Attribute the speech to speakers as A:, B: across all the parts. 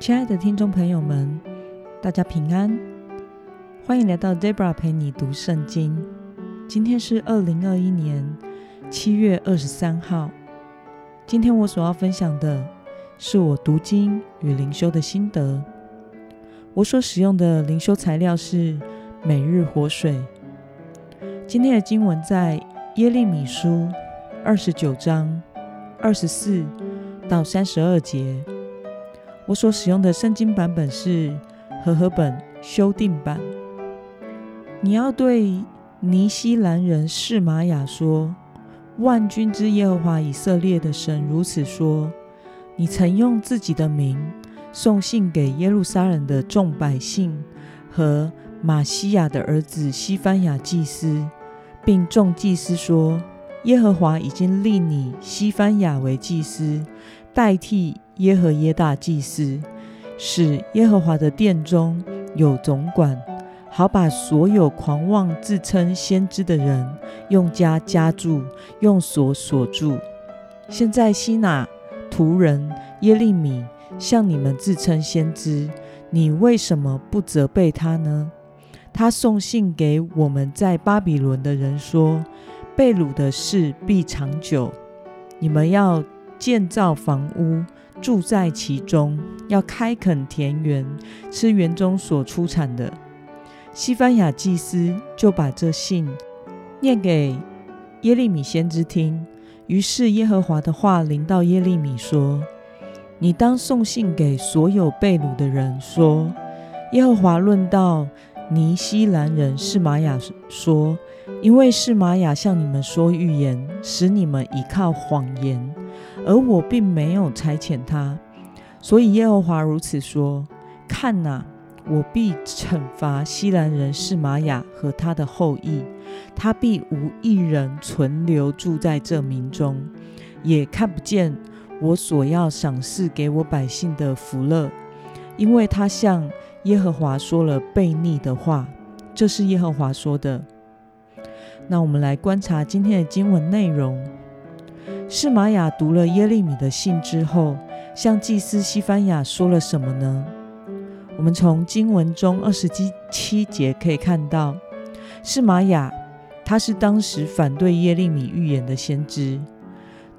A: 亲爱的听众朋友们，大家平安，欢迎来到 Debra 陪你读圣经。今天是二零二一年七月二十三号。今天我所要分享的是我读经与灵修的心得。我所使用的灵修材料是每日活水。今天的经文在耶利米书二十九章二十四到三十二节。我所使用的圣经版本是和合本修订版。你要对尼西兰人示玛雅说：“万军之耶和华以色列的神如此说：你曾用自己的名送信给耶路撒冷的众百姓和玛西亚的儿子西番雅祭司，并众祭司说：耶和华已经立你西番雅为祭司，代替。”耶和耶大祭司，使耶和华的殿中有总管，好把所有狂妄自称先知的人用枷枷住，用锁锁住。现在西拿图人耶利米向你们自称先知，你为什么不责备他呢？他送信给我们在巴比伦的人说：被掳的事必长久，你们要建造房屋。住在其中，要开垦田园，吃园中所出产的。西班牙祭司就把这信念给耶利米先知听。于是耶和华的话临到耶利米说：“你当送信给所有被掳的人，说：耶和华论到尼西兰人示玛雅说，因为示玛雅向你们说预言，使你们倚靠谎言。”而我并没有差遣他，所以耶和华如此说：看哪，我必惩罚西兰人士玛雅和他的后裔，他必无一人存留住在这民中，也看不见我所要赏赐给我百姓的福乐，因为他向耶和华说了悖逆的话。这是耶和华说的。那我们来观察今天的经文内容。是玛雅读了耶利米的信之后，向祭司西番雅说了什么呢？我们从经文中二十七七节可以看到，是玛雅他是当时反对耶利米预言的先知。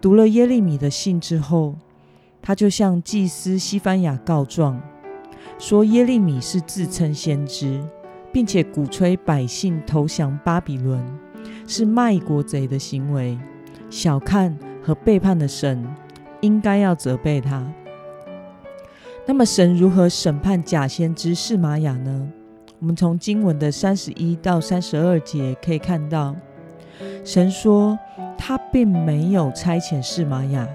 A: 读了耶利米的信之后，他就向祭司西番雅告状，说耶利米是自称先知，并且鼓吹百姓投降巴比伦，是卖国贼的行为，小看。和背叛的神，应该要责备他。那么，神如何审判假先知示玛雅呢？我们从经文的三十一到三十二节可以看到，神说他并没有差遣示玛雅，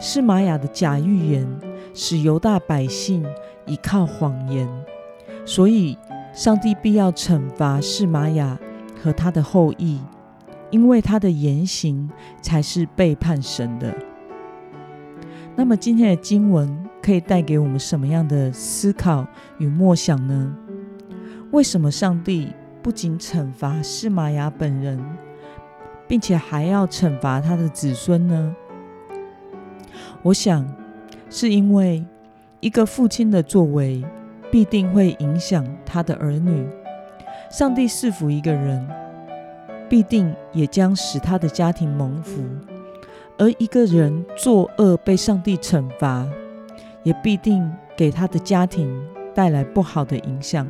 A: 示玛雅的假预言使犹大百姓倚靠谎言，所以上帝必要惩罚示玛雅和他的后裔。因为他的言行才是背叛神的。那么今天的经文可以带给我们什么样的思考与默想呢？为什么上帝不仅惩罚释玛雅本人，并且还要惩罚他的子孙呢？我想是因为一个父亲的作为必定会影响他的儿女。上帝赐福一个人。必定也将使他的家庭蒙福，而一个人作恶被上帝惩罚，也必定给他的家庭带来不好的影响。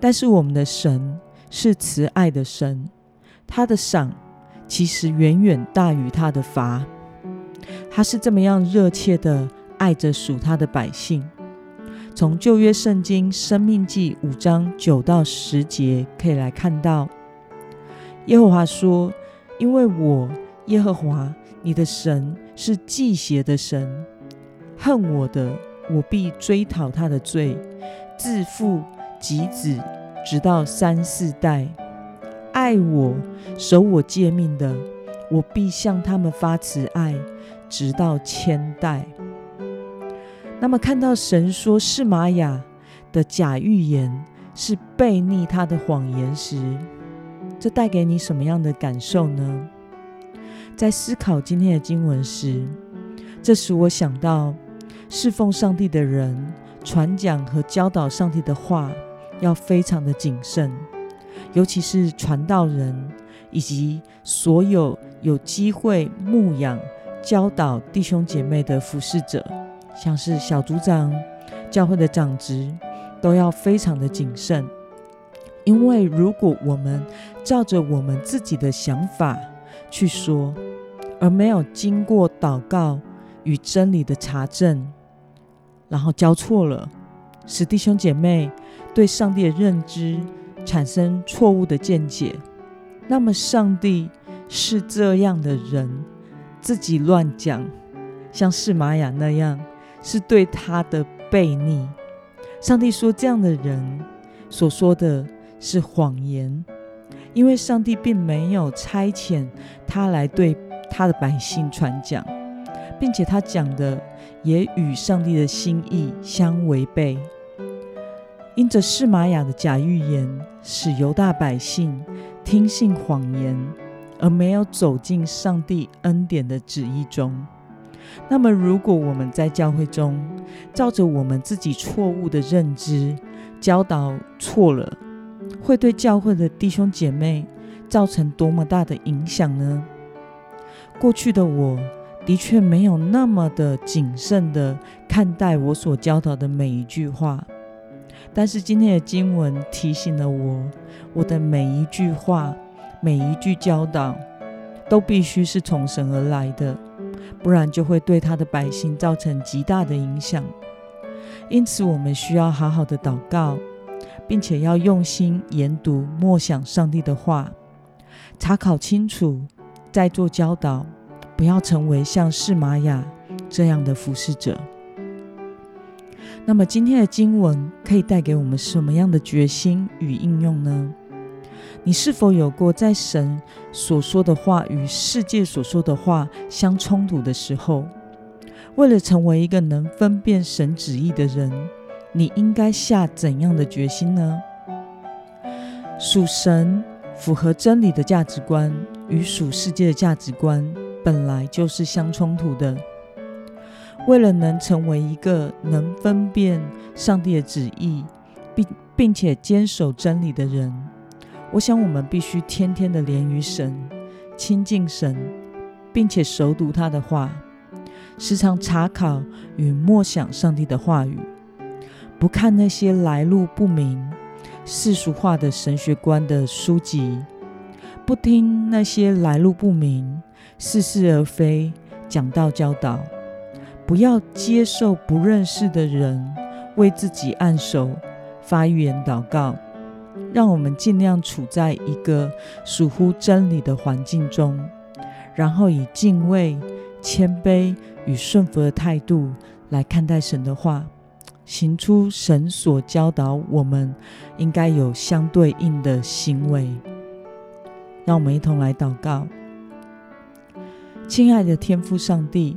A: 但是我们的神是慈爱的神，他的赏其实远远大于他的罚。他是这么样热切的爱着属他的百姓。从旧约圣经生命记五章九到十节可以来看到。耶和华说：“因为我耶和华你的神是忌邪的神，恨我的，我必追讨他的罪，自父及子，直到三四代；爱我、守我诫命的，我必向他们发慈爱，直到千代。”那么，看到神说是玛雅的假预言是悖逆他的谎言时，这带给你什么样的感受呢？在思考今天的经文时，这使我想到，侍奉上帝的人传讲和教导上帝的话，要非常的谨慎，尤其是传道人以及所有有机会牧养、教导弟兄姐妹的服侍者，像是小组长、教会的长执，都要非常的谨慎。因为如果我们照着我们自己的想法去说，而没有经过祷告与真理的查证，然后教错了，使弟兄姐妹对上帝的认知产生错误的见解，那么上帝是这样的人，自己乱讲，像示玛雅那样，是对他的悖逆。上帝说这样的人所说的。是谎言，因为上帝并没有差遣他来对他的百姓传讲，并且他讲的也与上帝的心意相违背。因着示玛雅的假预言，使犹大百姓听信谎言，而没有走进上帝恩典的旨意中。那么，如果我们在教会中照着我们自己错误的认知教导错了，会对教会的弟兄姐妹造成多么大的影响呢？过去的我的确没有那么的谨慎的看待我所教导的每一句话，但是今天的经文提醒了我，我的每一句话、每一句教导都必须是从神而来的，不然就会对他的百姓造成极大的影响。因此，我们需要好好的祷告。并且要用心研读、默想上帝的话，查考清楚，再做教导，不要成为像释玛雅这样的服侍者。那么，今天的经文可以带给我们什么样的决心与应用呢？你是否有过在神所说的话与世界所说的话相冲突的时候？为了成为一个能分辨神旨意的人，你应该下怎样的决心呢？属神符合真理的价值观与属世界的价值观本来就是相冲突的。为了能成为一个能分辨上帝的旨意，并并且坚守真理的人，我想我们必须天天的连于神，亲近神，并且熟读他的话，时常查考与默想上帝的话语。不看那些来路不明、世俗化的神学观的书籍，不听那些来路不明、似是而非讲道教导，不要接受不认识的人为自己按手、发预言祷告。让我们尽量处在一个属乎真理的环境中，然后以敬畏、谦卑与顺服的态度来看待神的话。行出神所教导我们应该有相对应的行为。让我们一同来祷告。亲爱的天父上帝，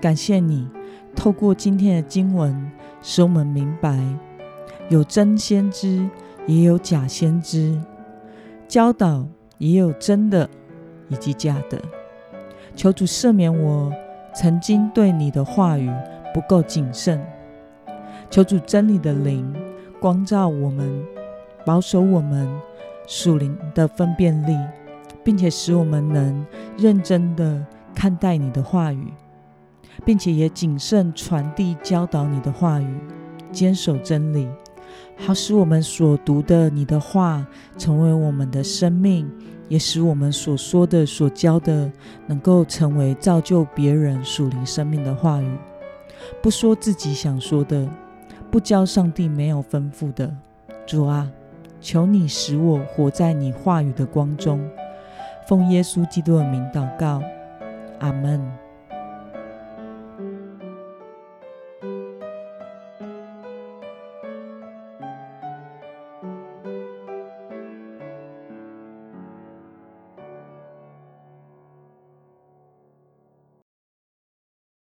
A: 感谢你透过今天的经文，使我们明白有真先知，也有假先知；教导也有真的以及假的。求主赦免我曾经对你的话语不够谨慎。求主真理的灵光照我们，保守我们属灵的分辨力，并且使我们能认真的看待你的话语，并且也谨慎传递教导你的话语，坚守真理，好使我们所读的你的话成为我们的生命，也使我们所说的、所教的能够成为造就别人属灵生命的话语，不说自己想说的。不教上帝没有吩咐的，主啊，求你使我活在你话语的光中，奉耶稣基督的名祷告，阿门。